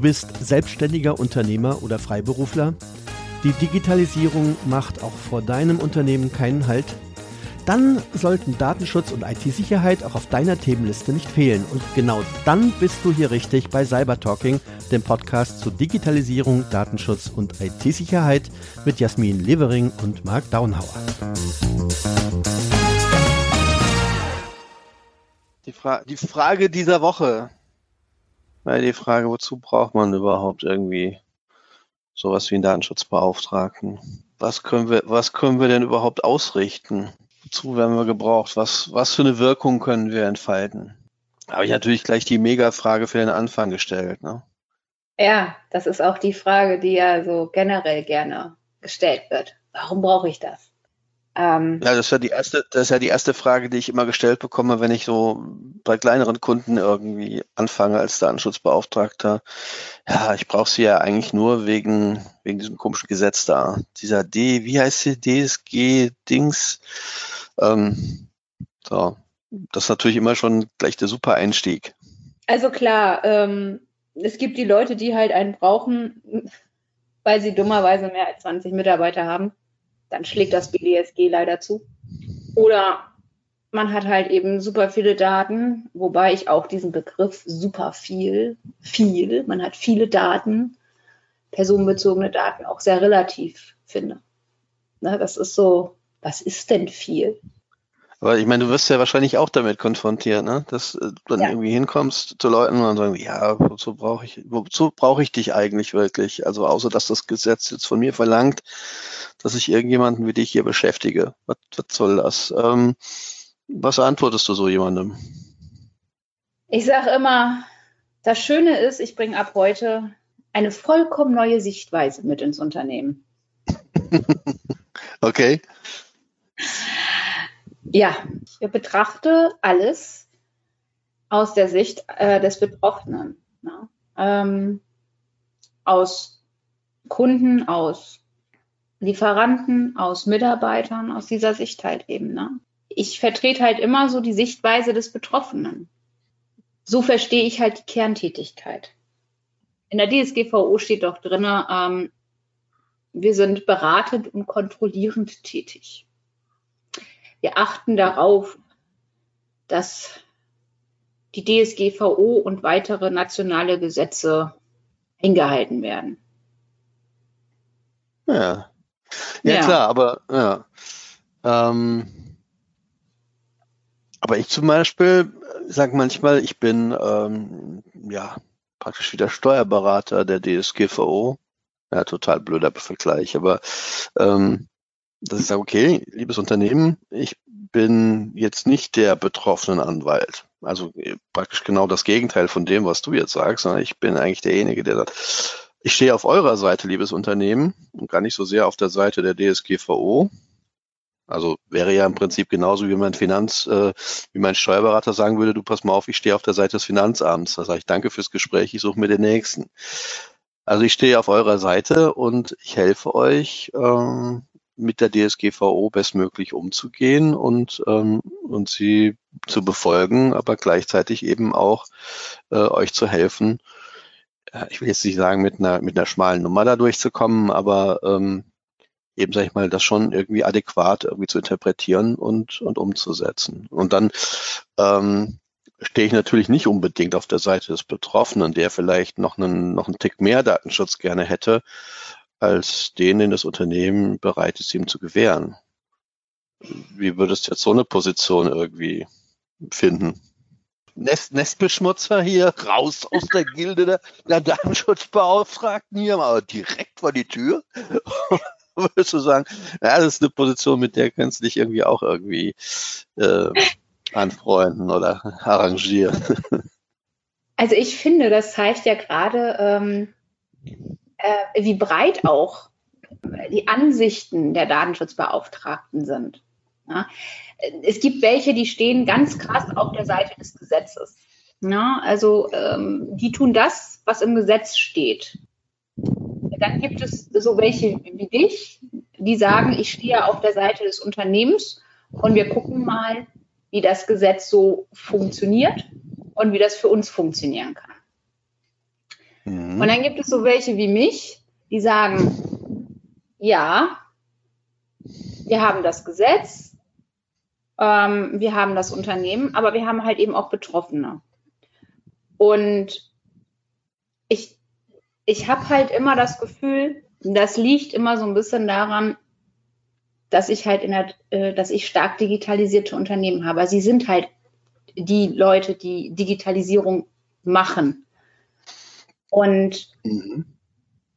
bist selbstständiger Unternehmer oder Freiberufler? Die Digitalisierung macht auch vor deinem Unternehmen keinen Halt? Dann sollten Datenschutz und IT-Sicherheit auch auf deiner Themenliste nicht fehlen. Und genau dann bist du hier richtig bei Cyber Talking, dem Podcast zu Digitalisierung, Datenschutz und IT-Sicherheit mit Jasmin Levering und Marc Daunhauer. Die, Fra die Frage dieser Woche. Ja, die Frage, wozu braucht man überhaupt irgendwie sowas wie einen Datenschutzbeauftragten? Was können wir, was können wir denn überhaupt ausrichten? Wozu werden wir gebraucht? Was, was für eine Wirkung können wir entfalten? Habe ich natürlich gleich die Mega-Frage für den Anfang gestellt. Ne? Ja, das ist auch die Frage, die ja so generell gerne gestellt wird. Warum brauche ich das? Ähm, ja, das ist ja die erste, das ist ja die erste Frage, die ich immer gestellt bekomme, wenn ich so bei kleineren Kunden irgendwie anfange als Datenschutzbeauftragter. Ja, ich brauche sie ja eigentlich nur wegen, wegen diesem komischen Gesetz da. Dieser D, wie heißt sie? DSG-Dings. Ähm, so. Das ist natürlich immer schon gleich der super Einstieg. Also klar, ähm, es gibt die Leute, die halt einen brauchen, weil sie dummerweise mehr als 20 Mitarbeiter haben dann schlägt das BDSG leider zu. Oder man hat halt eben super viele Daten, wobei ich auch diesen Begriff super viel, viel, man hat viele Daten, personenbezogene Daten auch sehr relativ finde. Ne, das ist so, was ist denn viel? Aber ich meine, du wirst ja wahrscheinlich auch damit konfrontiert, ne? dass du dann ja. irgendwie hinkommst zu Leuten und dann sagen, ja, wozu brauche ich, wozu brauche ich dich eigentlich wirklich? Also außer dass das Gesetz jetzt von mir verlangt, dass ich irgendjemanden wie dich hier beschäftige. Was, was soll das? Ähm, was antwortest du so jemandem? Ich sage immer, das Schöne ist, ich bringe ab heute eine vollkommen neue Sichtweise mit ins Unternehmen. okay. Ja, ich betrachte alles aus der Sicht äh, des Betroffenen. Ne? Ähm, aus Kunden, aus Lieferanten, aus Mitarbeitern, aus dieser Sicht halt eben. Ne? Ich vertrete halt immer so die Sichtweise des Betroffenen. So verstehe ich halt die Kerntätigkeit. In der DSGVO steht doch drin, ähm, wir sind beratend und kontrollierend tätig. Wir achten darauf, dass die DSGVO und weitere nationale Gesetze eingehalten werden. Ja, ja, ja. klar, aber ja. Ähm, aber ich zum Beispiel sage manchmal, ich bin ähm, ja praktisch wieder Steuerberater der DSGVO. Ja, total blöder Vergleich, aber ähm, dass ich sage, okay, liebes Unternehmen, ich bin jetzt nicht der betroffenen Anwalt. Also äh, praktisch genau das Gegenteil von dem, was du jetzt sagst, sondern ich bin eigentlich derjenige, der sagt, ich stehe auf eurer Seite, liebes Unternehmen, und gar nicht so sehr auf der Seite der DSGVO. Also wäre ja im Prinzip genauso wie mein Finanz, äh, wie mein Steuerberater sagen würde, du pass mal auf, ich stehe auf der Seite des Finanzamts. Da sage ich danke fürs Gespräch, ich suche mir den nächsten. Also ich stehe auf eurer Seite und ich helfe euch, ähm, mit der DSGVO bestmöglich umzugehen und, ähm, und sie zu befolgen, aber gleichzeitig eben auch äh, euch zu helfen. Ich will jetzt nicht sagen, mit einer, mit einer schmalen Nummer da durchzukommen, aber ähm, eben, sag ich mal, das schon irgendwie adäquat irgendwie zu interpretieren und, und umzusetzen. Und dann ähm, stehe ich natürlich nicht unbedingt auf der Seite des Betroffenen, der vielleicht noch einen, noch einen Tick mehr Datenschutz gerne hätte, als den, den das Unternehmen bereit ist, ihm zu gewähren. Wie würdest du jetzt so eine Position irgendwie finden? Nest, Nestbeschmutzer hier, raus aus der Gilde der, der Datenschutzbeauftragten hier, mal direkt vor die Tür. Würdest du sagen, ja, das ist eine Position, mit der kannst du dich irgendwie auch irgendwie äh, anfreunden oder arrangieren. Also ich finde, das zeigt ja gerade, ähm, äh, wie breit auch die Ansichten der Datenschutzbeauftragten sind. Ja? Es gibt welche, die stehen ganz krass auf der Seite des Gesetzes. Ja? Also ähm, die tun das, was im Gesetz steht. Dann gibt es so welche wie dich, die sagen, ich stehe auf der Seite des Unternehmens und wir gucken mal, wie das Gesetz so funktioniert und wie das für uns funktionieren kann. Mhm. Und dann gibt es so welche wie mich, die sagen, ja, wir haben das Gesetz, ähm, wir haben das Unternehmen, aber wir haben halt eben auch Betroffene. Und ich, ich habe halt immer das Gefühl, das liegt immer so ein bisschen daran, dass ich halt in der, äh, dass ich stark digitalisierte Unternehmen habe. Sie sind halt die Leute, die Digitalisierung machen. Und mhm.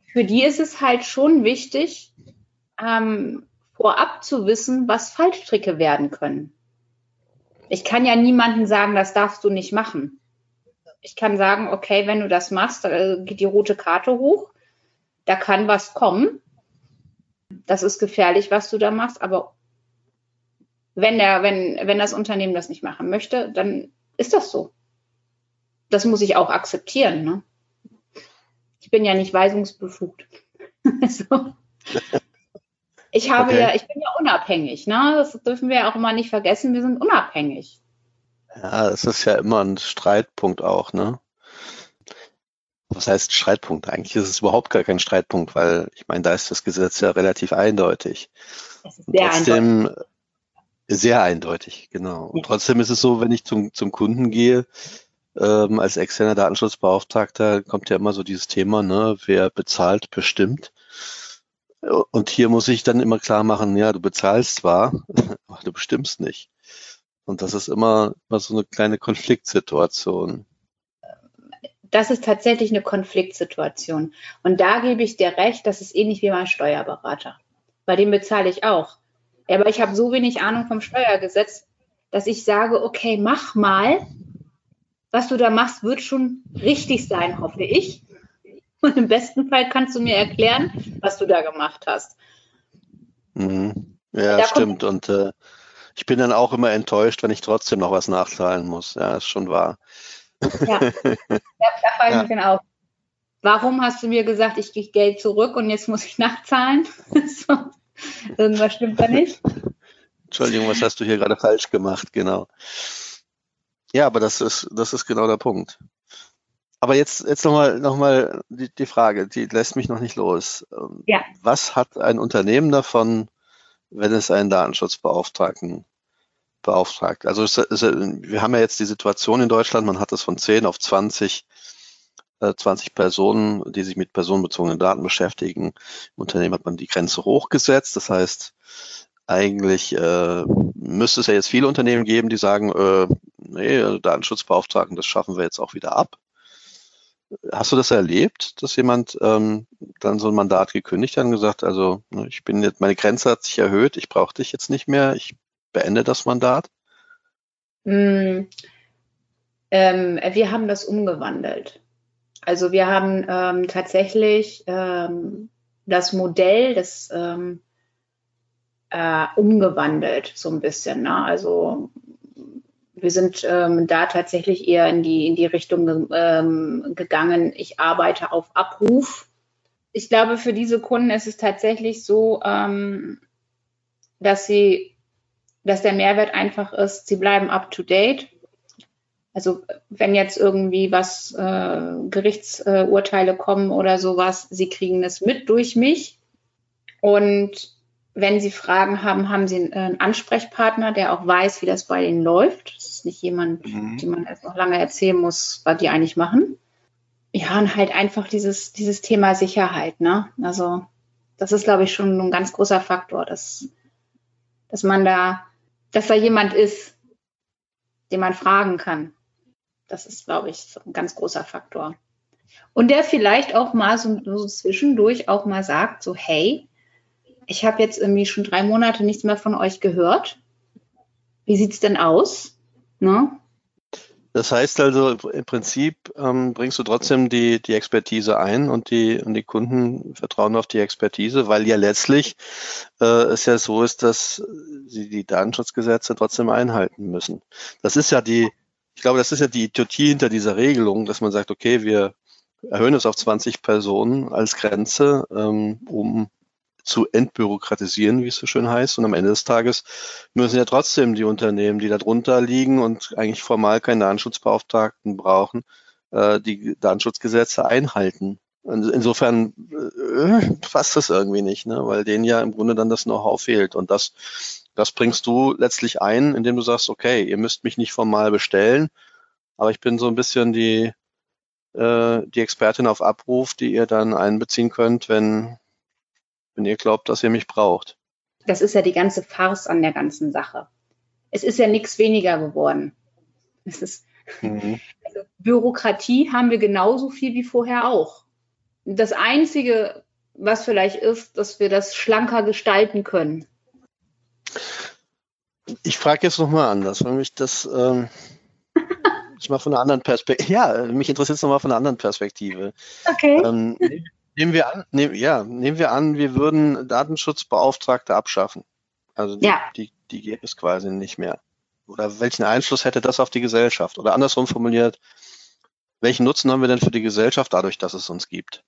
für die ist es halt schon wichtig, ähm, vorab zu wissen, was Fallstricke werden können. Ich kann ja niemandem sagen, das darfst du nicht machen. Ich kann sagen, okay, wenn du das machst, da geht die rote Karte hoch, da kann was kommen. Das ist gefährlich, was du da machst, aber wenn, der, wenn, wenn das Unternehmen das nicht machen möchte, dann ist das so. Das muss ich auch akzeptieren. Ne? Ich bin ja nicht weisungsbefugt. so. Ich habe okay. ja, ich bin ja unabhängig, ne? Das dürfen wir ja auch immer nicht vergessen, wir sind unabhängig. Ja, das ist ja immer ein Streitpunkt auch, ne? Was heißt Streitpunkt? Eigentlich ist es überhaupt gar kein Streitpunkt, weil ich meine, da ist das Gesetz ja relativ eindeutig. Es ist sehr trotzdem eindeutig. sehr eindeutig, genau. Und trotzdem ist es so, wenn ich zum, zum Kunden gehe, ähm, als externer Datenschutzbeauftragter kommt ja immer so dieses Thema, ne, wer bezahlt, bestimmt. Und hier muss ich dann immer klar machen, ja, du bezahlst zwar, aber du bestimmst nicht. Und das ist immer, immer so eine kleine Konfliktsituation. Das ist tatsächlich eine Konfliktsituation. Und da gebe ich dir recht, das ist ähnlich wie mein Steuerberater. Bei dem bezahle ich auch. Aber ich habe so wenig Ahnung vom Steuergesetz, dass ich sage, okay, mach mal. Was du da machst, wird schon richtig sein, hoffe ich. Und im besten Fall kannst du mir erklären, was du da gemacht hast. Mhm. Ja, da stimmt. Und äh, ich bin dann auch immer enttäuscht, wenn ich trotzdem noch was nachzahlen muss. Ja, ist schon wahr. Ja, da, da frage ich ja. mich dann auch. Warum hast du mir gesagt, ich gehe Geld zurück und jetzt muss ich nachzahlen? so. Irgendwas stimmt da nicht. Entschuldigung, was hast du hier gerade falsch gemacht? Genau. Ja, aber das ist, das ist genau der Punkt. Aber jetzt, jetzt nochmal noch mal die, die Frage, die lässt mich noch nicht los. Ähm, ja. Was hat ein Unternehmen davon, wenn es einen Datenschutzbeauftragten beauftragt? Also es, es, wir haben ja jetzt die Situation in Deutschland, man hat es von 10 auf 20 20 äh, Personen, die sich mit personenbezogenen Daten beschäftigen. Im Unternehmen hat man die Grenze hochgesetzt. Das heißt, eigentlich äh, müsste es ja jetzt viele Unternehmen geben, die sagen, äh, nee, Datenschutzbeauftragten, das schaffen wir jetzt auch wieder ab. Hast du das erlebt, dass jemand ähm, dann so ein Mandat gekündigt hat und gesagt, also ne, ich bin jetzt, meine Grenze hat sich erhöht, ich brauche dich jetzt nicht mehr, ich beende das Mandat? Mm, ähm, wir haben das umgewandelt. Also wir haben ähm, tatsächlich ähm, das Modell des ähm, äh, umgewandelt so ein bisschen. Ne? Also wir sind ähm, da tatsächlich eher in die, in die Richtung ähm, gegangen, ich arbeite auf Abruf. Ich glaube, für diese Kunden ist es tatsächlich so, ähm, dass sie, dass der Mehrwert einfach ist, sie bleiben up to date. Also wenn jetzt irgendwie was äh, Gerichtsurteile kommen oder sowas, sie kriegen es mit durch mich. Und wenn Sie Fragen haben, haben Sie einen Ansprechpartner, der auch weiß, wie das bei Ihnen läuft. Das ist nicht jemand, mhm. dem man erst noch lange erzählen muss, was die eigentlich machen. Ja, und halt einfach dieses, dieses Thema Sicherheit, ne? Also, das ist, glaube ich, schon ein ganz großer Faktor, dass, dass man da, dass da jemand ist, den man fragen kann. Das ist, glaube ich, ein ganz großer Faktor. Und der vielleicht auch mal so, so zwischendurch auch mal sagt, so, hey, ich habe jetzt irgendwie schon drei Monate nichts mehr von euch gehört. Wie sieht es denn aus? Ne? Das heißt also, im Prinzip ähm, bringst du trotzdem die, die Expertise ein und die, und die Kunden vertrauen auf die Expertise, weil ja letztlich äh, es ja so ist, dass sie die Datenschutzgesetze trotzdem einhalten müssen. Das ist ja die, ich glaube, das ist ja die Idiotie hinter dieser Regelung, dass man sagt, okay, wir erhöhen es auf 20 Personen als Grenze, ähm, um zu entbürokratisieren, wie es so schön heißt. Und am Ende des Tages müssen ja trotzdem die Unternehmen, die da drunter liegen und eigentlich formal keinen Datenschutzbeauftragten brauchen, äh, die Datenschutzgesetze einhalten. Insofern äh, passt das irgendwie nicht, ne? weil denen ja im Grunde dann das Know-how fehlt. Und das, das bringst du letztlich ein, indem du sagst, okay, ihr müsst mich nicht formal bestellen, aber ich bin so ein bisschen die, äh, die Expertin auf Abruf, die ihr dann einbeziehen könnt, wenn, wenn ihr glaubt, dass ihr mich braucht. Das ist ja die ganze Farce an der ganzen Sache. Es ist ja nichts weniger geworden. Es ist, mhm. also Bürokratie haben wir genauso viel wie vorher auch das Einzige, was vielleicht ist, dass wir das schlanker gestalten können. Ich frage jetzt nochmal anders, weil mich das ähm, ich mal von einer anderen Perspektive. Ja, mich interessiert es nochmal von einer anderen Perspektive. Okay. Ähm, nehmen wir an, nehm, ja, nehmen wir an, wir würden Datenschutzbeauftragte abschaffen. Also die, ja. die, die gäbe es quasi nicht mehr. Oder welchen Einfluss hätte das auf die Gesellschaft? Oder andersrum formuliert, welchen Nutzen haben wir denn für die Gesellschaft dadurch, dass es uns gibt?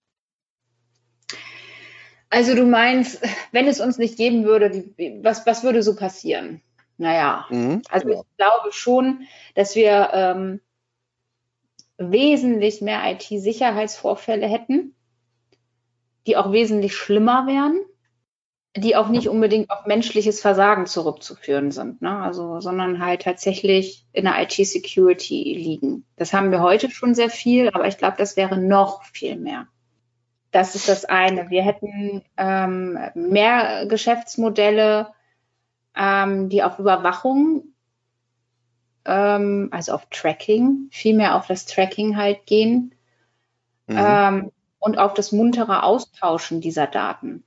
Also du meinst, wenn es uns nicht geben würde, die, was, was würde so passieren? Naja, mhm, also genau. ich glaube schon, dass wir ähm, wesentlich mehr IT-Sicherheitsvorfälle hätten, die auch wesentlich schlimmer wären, die auch nicht unbedingt auf menschliches Versagen zurückzuführen sind, ne? also, sondern halt tatsächlich in der IT-Security liegen. Das haben wir heute schon sehr viel, aber ich glaube, das wäre noch viel mehr. Das ist das eine. Wir hätten ähm, mehr Geschäftsmodelle, ähm, die auf Überwachung, ähm, also auf Tracking, viel mehr auf das Tracking halt gehen mhm. Und auf das muntere Austauschen dieser Daten.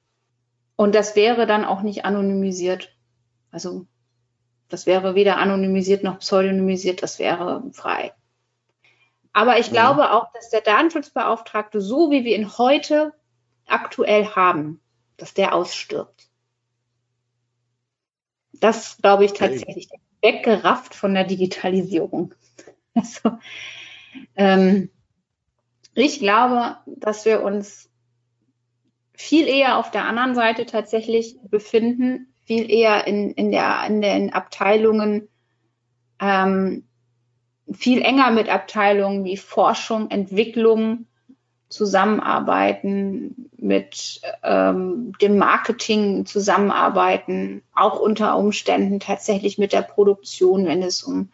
Und das wäre dann auch nicht anonymisiert. Also das wäre weder anonymisiert noch pseudonymisiert, das wäre frei. Aber ich mhm. glaube auch, dass der Datenschutzbeauftragte, so wie wir ihn heute aktuell haben, dass der ausstirbt. Das glaube ich tatsächlich okay. weggerafft von der Digitalisierung. Also, ähm, ich glaube, dass wir uns viel eher auf der anderen Seite tatsächlich befinden, viel eher in, in, der, in den Abteilungen, ähm, viel enger mit Abteilungen wie Forschung, Entwicklung zusammenarbeiten, mit ähm, dem Marketing zusammenarbeiten, auch unter Umständen tatsächlich mit der Produktion, wenn es um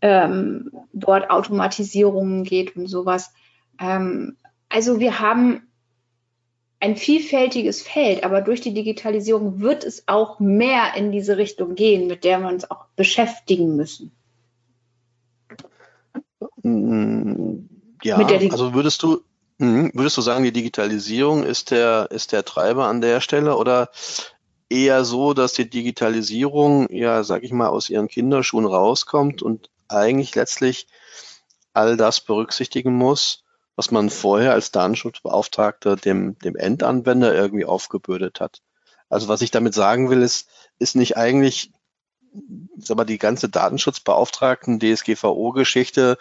ähm, dort Automatisierungen geht und sowas. Ähm, also wir haben ein vielfältiges Feld, aber durch die Digitalisierung wird es auch mehr in diese Richtung gehen, mit der wir uns auch beschäftigen müssen. Mm, ja, also würdest du, hm, würdest du sagen, die Digitalisierung ist der, ist der Treiber an der Stelle oder eher so, dass die Digitalisierung ja, sag ich mal, aus ihren Kinderschuhen rauskommt und eigentlich letztlich all das berücksichtigen muss, was man vorher als Datenschutzbeauftragter dem, dem Endanwender irgendwie aufgebürdet hat. Also was ich damit sagen will, ist, ist nicht eigentlich sag mal, die ganze Datenschutzbeauftragten, DSGVO-Geschichte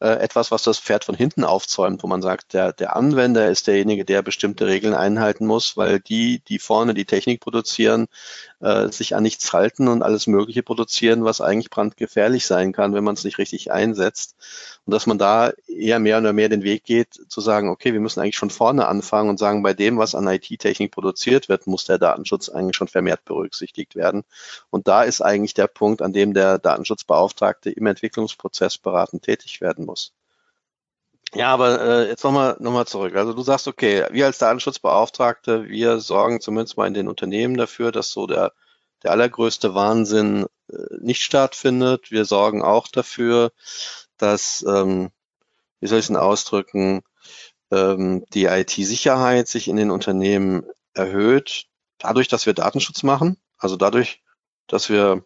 äh, etwas, was das Pferd von hinten aufzäumt, wo man sagt, der, der Anwender ist derjenige, der bestimmte Regeln einhalten muss, weil die, die vorne die Technik produzieren, äh, sich an nichts halten und alles Mögliche produzieren, was eigentlich brandgefährlich sein kann, wenn man es nicht richtig einsetzt. Und dass man da eher mehr oder mehr den Weg geht, zu sagen, okay, wir müssen eigentlich schon vorne anfangen und sagen, bei dem, was an IT-Technik produziert wird, muss der Datenschutz eigentlich schon vermehrt berücksichtigt werden. Und da ist eigentlich der Punkt, an dem der Datenschutzbeauftragte im Entwicklungsprozess beratend tätig werden muss. Ja, aber äh, jetzt nochmal noch mal zurück. Also du sagst, okay, wir als Datenschutzbeauftragte, wir sorgen zumindest mal in den Unternehmen dafür, dass so der, der allergrößte Wahnsinn äh, nicht stattfindet. Wir sorgen auch dafür, dass, ähm, wie soll ich es denn ausdrücken, ähm, die IT-Sicherheit sich in den Unternehmen erhöht, dadurch, dass wir Datenschutz machen, also dadurch, dass wir,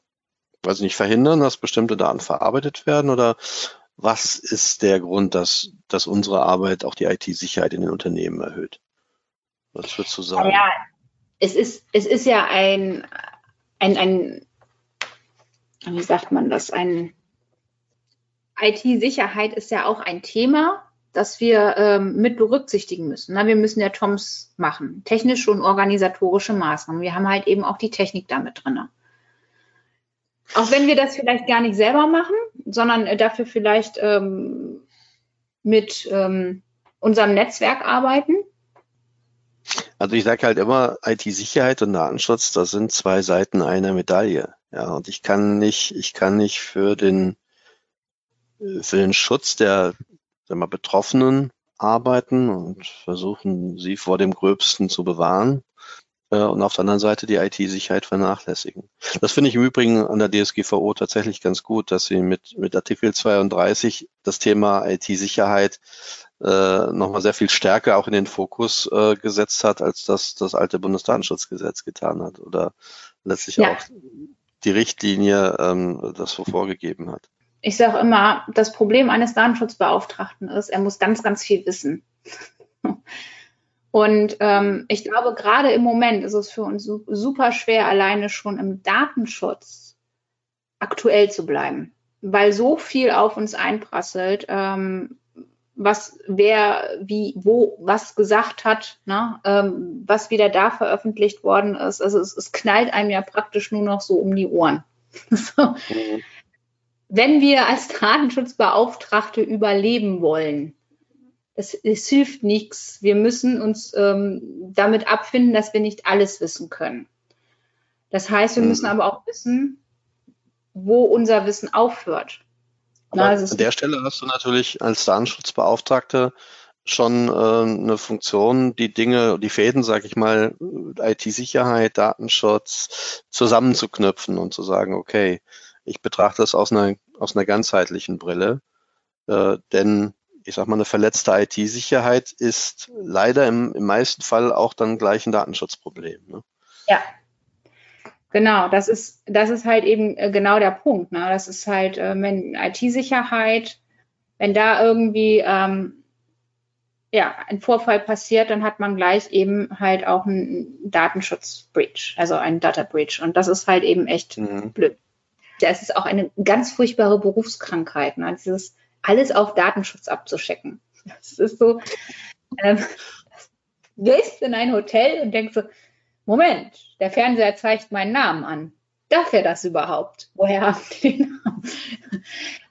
weiß ich nicht, verhindern, dass bestimmte Daten verarbeitet werden oder was ist der Grund, dass, dass unsere Arbeit auch die IT-Sicherheit in den Unternehmen erhöht? Was würdest du sagen? Ja, es ist, es ist ja ein, ein, ein, wie sagt man das, ein IT-Sicherheit ist ja auch ein Thema, das wir ähm, mit berücksichtigen müssen. Na, wir müssen ja TOMS machen, technische und organisatorische Maßnahmen. Wir haben halt eben auch die Technik damit drin. Auch wenn wir das vielleicht gar nicht selber machen, sondern dafür vielleicht ähm, mit ähm, unserem Netzwerk arbeiten? Also ich sage halt immer, IT-Sicherheit und Datenschutz, das sind zwei Seiten einer Medaille. Ja, und ich kann nicht, ich kann nicht für den, für den Schutz der sagen wir, Betroffenen arbeiten und versuchen, sie vor dem Gröbsten zu bewahren äh, und auf der anderen Seite die IT-Sicherheit vernachlässigen. Das finde ich im Übrigen an der DSGVO tatsächlich ganz gut, dass sie mit, mit Artikel 32 das Thema IT-Sicherheit äh, nochmal sehr viel stärker auch in den Fokus äh, gesetzt hat, als das das alte Bundesdatenschutzgesetz getan hat oder letztlich ja. auch die Richtlinie ähm, das so vorgegeben hat. Ich sage immer, das Problem eines Datenschutzbeauftragten ist, er muss ganz, ganz viel wissen. Und ähm, ich glaube, gerade im Moment ist es für uns super schwer, alleine schon im Datenschutz aktuell zu bleiben, weil so viel auf uns einprasselt. Ähm, was wer wie wo was gesagt hat, ne, ähm, was wieder da veröffentlicht worden ist. Also es, es, knallt einem ja praktisch nur noch so um die Ohren. so. mhm. Wenn wir als Datenschutzbeauftragte überleben wollen, es, es hilft nichts. Wir müssen uns ähm, damit abfinden, dass wir nicht alles wissen können. Das heißt, wir mhm. müssen aber auch wissen, wo unser Wissen aufhört. Na, an der Stelle hast du natürlich als Datenschutzbeauftragte schon äh, eine Funktion, die Dinge, die Fäden, sage ich mal, IT-Sicherheit, Datenschutz zusammenzuknüpfen und zu sagen, okay, ich betrachte das aus einer, aus einer ganzheitlichen Brille, äh, denn ich sag mal, eine verletzte IT-Sicherheit ist leider im, im meisten Fall auch dann gleich ein Datenschutzproblem. Ne? Ja, Genau, das ist, das ist halt eben äh, genau der Punkt. Ne? Das ist halt, äh, wenn IT-Sicherheit, wenn da irgendwie ähm, ja, ein Vorfall passiert, dann hat man gleich eben halt auch einen Datenschutz-Breach, also einen Data-Breach. Und das ist halt eben echt mhm. blöd. Das ist auch eine ganz furchtbare Berufskrankheit, ne? dieses alles auf Datenschutz abzuschecken. Das ist so, ähm, du gehst in ein Hotel und denkst so, Moment, der Fernseher zeigt meinen Namen an. Darf er das überhaupt? Woher haben die den Namen?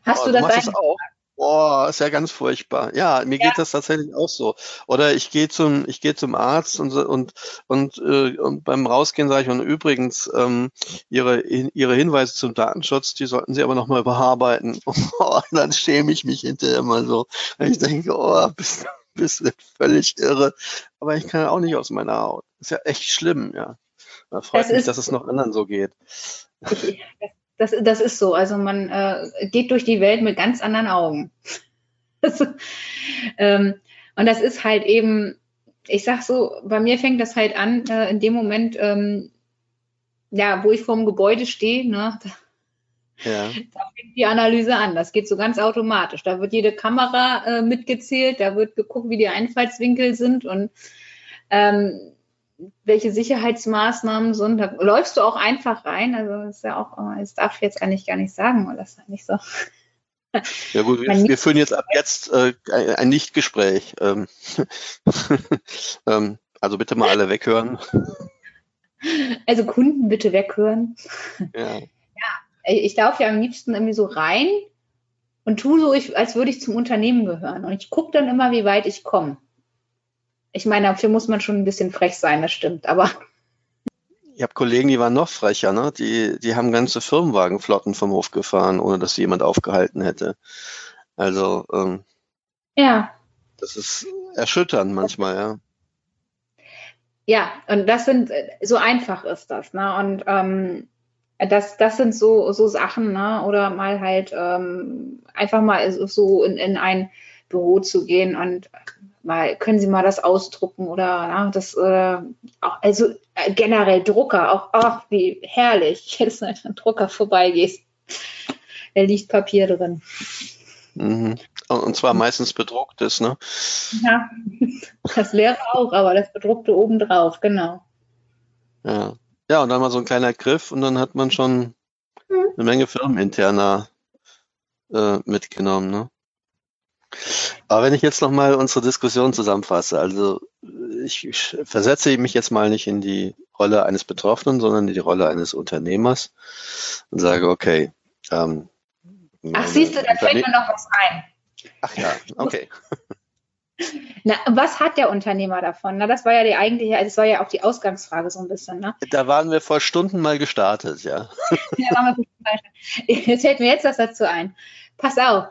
Hast oh, du das, das auch? Boah, ist ja ganz furchtbar. Ja, mir ja. geht das tatsächlich auch so. Oder ich gehe zum, ich gehe zum Arzt und und und, äh, und beim Rausgehen sage ich und übrigens ähm, ihre ihre Hinweise zum Datenschutz, die sollten Sie aber noch mal überarbeiten. Oh, dann schäme ich mich hinterher mal so. Ich denke, oh, bist, bist du völlig irre. Aber ich kann auch nicht aus meiner Haut. Ist ja echt schlimm, ja. Da freut das mich, ist, dass es noch anderen so geht. Das, das ist so. Also man äh, geht durch die Welt mit ganz anderen Augen. also, ähm, und das ist halt eben, ich sag so, bei mir fängt das halt an, äh, in dem Moment, ähm, ja, wo ich vorm Gebäude stehe, ne, da, ja. da fängt die Analyse an. Das geht so ganz automatisch. Da wird jede Kamera äh, mitgezählt, da wird geguckt, wie die Einfallswinkel sind und ähm, welche Sicherheitsmaßnahmen sind. Da läufst du auch einfach rein. Also das ist ja auch, das darf ich jetzt eigentlich gar nicht sagen, weil das ist nicht so. Ja gut, wir, wir führen jetzt ab jetzt äh, ein Nichtgespräch. Ähm, ähm, also bitte mal alle weghören. Also Kunden bitte weghören. Ja. ja, ich laufe ja am liebsten irgendwie so rein und tue so, als würde ich zum Unternehmen gehören. Und ich gucke dann immer, wie weit ich komme. Ich meine, dafür muss man schon ein bisschen frech sein, das stimmt, aber. Ich habe Kollegen, die waren noch frecher, ne? Die, die haben ganze Firmenwagenflotten vom Hof gefahren, ohne dass sie jemand aufgehalten hätte. Also, ähm, ja. Das ist erschütternd manchmal, ja. Ja, und das sind, so einfach ist das, ne? Und ähm, das, das sind so, so Sachen, ne? Oder mal halt ähm, einfach mal so in, in ein Büro zu gehen und mal, können Sie mal das ausdrucken oder ja, das, äh, auch, also äh, generell Drucker, auch, ach, wie herrlich, jetzt wenn ein Drucker vorbeigehst, da liegt Papier drin. Mhm. Und zwar meistens bedrucktes, ne? Ja, das leere auch, aber das bedruckte obendrauf, genau. Ja. Ja, und dann mal so ein kleiner Griff und dann hat man schon mhm. eine Menge firmeninterner äh, mitgenommen, ne? Aber wenn ich jetzt nochmal unsere Diskussion zusammenfasse, also ich, versetze mich jetzt mal nicht in die Rolle eines Betroffenen, sondern in die Rolle eines Unternehmers und sage, okay. Ähm, Ach, siehst du, da fällt mir noch was ein. Ach ja, okay. Na, was hat der Unternehmer davon? Na, das war ja die eigentliche, also das war ja auch die Ausgangsfrage so ein bisschen. Ne? Da waren wir vor Stunden mal gestartet, ja. ja waren wir vor Stunden Jetzt fällt mir jetzt was dazu ein. Pass auf.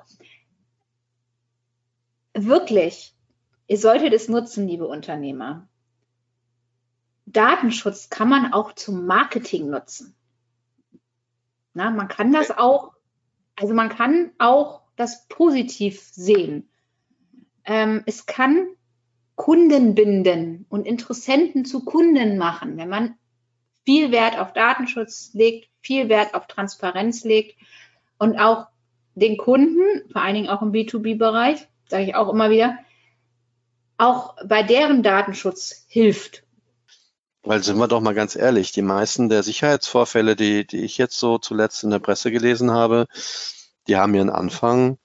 Wirklich, ihr solltet es nutzen, liebe Unternehmer. Datenschutz kann man auch zum Marketing nutzen. Na, man kann das auch, also man kann auch das positiv sehen. Ähm, es kann Kunden binden und Interessenten zu Kunden machen, wenn man viel Wert auf Datenschutz legt, viel Wert auf Transparenz legt und auch den Kunden, vor allen Dingen auch im B2B-Bereich, sage ich auch immer wieder, auch bei deren Datenschutz hilft. Weil sind wir doch mal ganz ehrlich, die meisten der Sicherheitsvorfälle, die, die ich jetzt so zuletzt in der Presse gelesen habe, die haben ihren Anfang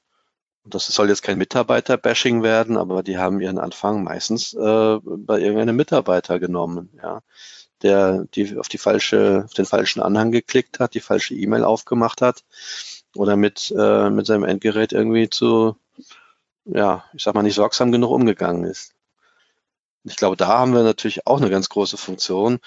das soll jetzt kein Mitarbeiter-Bashing werden, aber die haben ihren Anfang meistens äh, bei irgendeinem Mitarbeiter genommen, ja, der die auf die falsche, auf den falschen Anhang geklickt hat, die falsche E-Mail aufgemacht hat oder mit äh, mit seinem Endgerät irgendwie zu, ja, ich sag mal nicht sorgsam genug umgegangen ist. Ich glaube, da haben wir natürlich auch eine ganz große Funktion,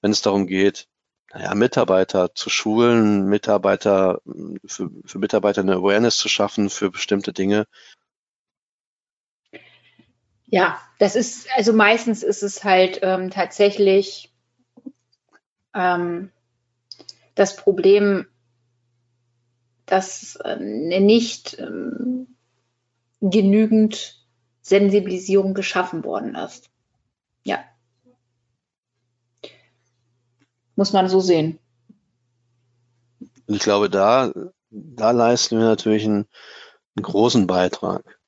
wenn es darum geht, naja, Mitarbeiter zu schulen, Mitarbeiter, für, für Mitarbeiter eine Awareness zu schaffen für bestimmte Dinge. Ja, das ist, also meistens ist es halt ähm, tatsächlich ähm, das Problem, dass äh, nicht ähm, genügend Sensibilisierung geschaffen worden ist. Ja. Muss man so sehen. Ich glaube, da, da leisten wir natürlich einen, einen großen Beitrag,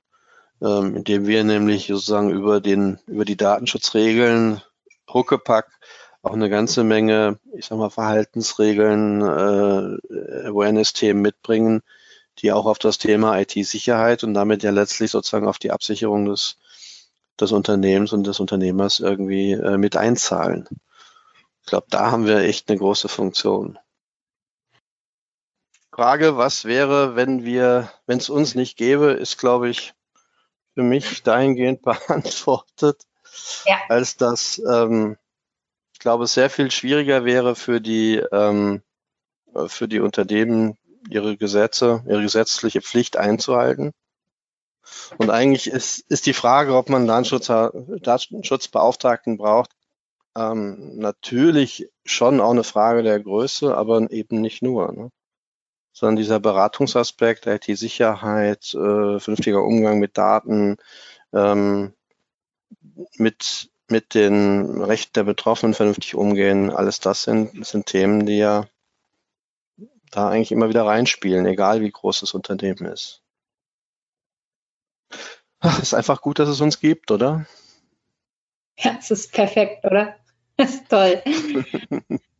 ähm, indem wir nämlich sozusagen über den, über die Datenschutzregeln Huckepack auch eine ganze Menge, ich sag mal, Verhaltensregeln, äh, Awareness-Themen mitbringen, die auch auf das Thema IT-Sicherheit und damit ja letztlich sozusagen auf die Absicherung des, des Unternehmens und des Unternehmers irgendwie äh, mit einzahlen. Ich glaube, da haben wir echt eine große Funktion. Frage, was wäre, wenn wir, wenn es uns nicht gäbe, ist, glaube ich, für mich dahingehend beantwortet, ja. als dass ähm, ich glaube, es sehr viel schwieriger wäre für die ähm, für die Unternehmen, ihre Gesetze, ihre gesetzliche Pflicht einzuhalten. Und eigentlich ist, ist die Frage, ob man Datenschutz, Datenschutzbeauftragten braucht, ähm, natürlich schon auch eine Frage der Größe, aber eben nicht nur. Ne? Sondern dieser Beratungsaspekt, IT-Sicherheit, äh, vernünftiger Umgang mit Daten, ähm, mit, mit den Rechten der Betroffenen vernünftig umgehen, alles das sind, sind Themen, die ja da eigentlich immer wieder reinspielen, egal wie groß das Unternehmen ist. Ach, ist einfach gut, dass es uns gibt, oder? Ja, es ist perfekt, oder? Das ist toll.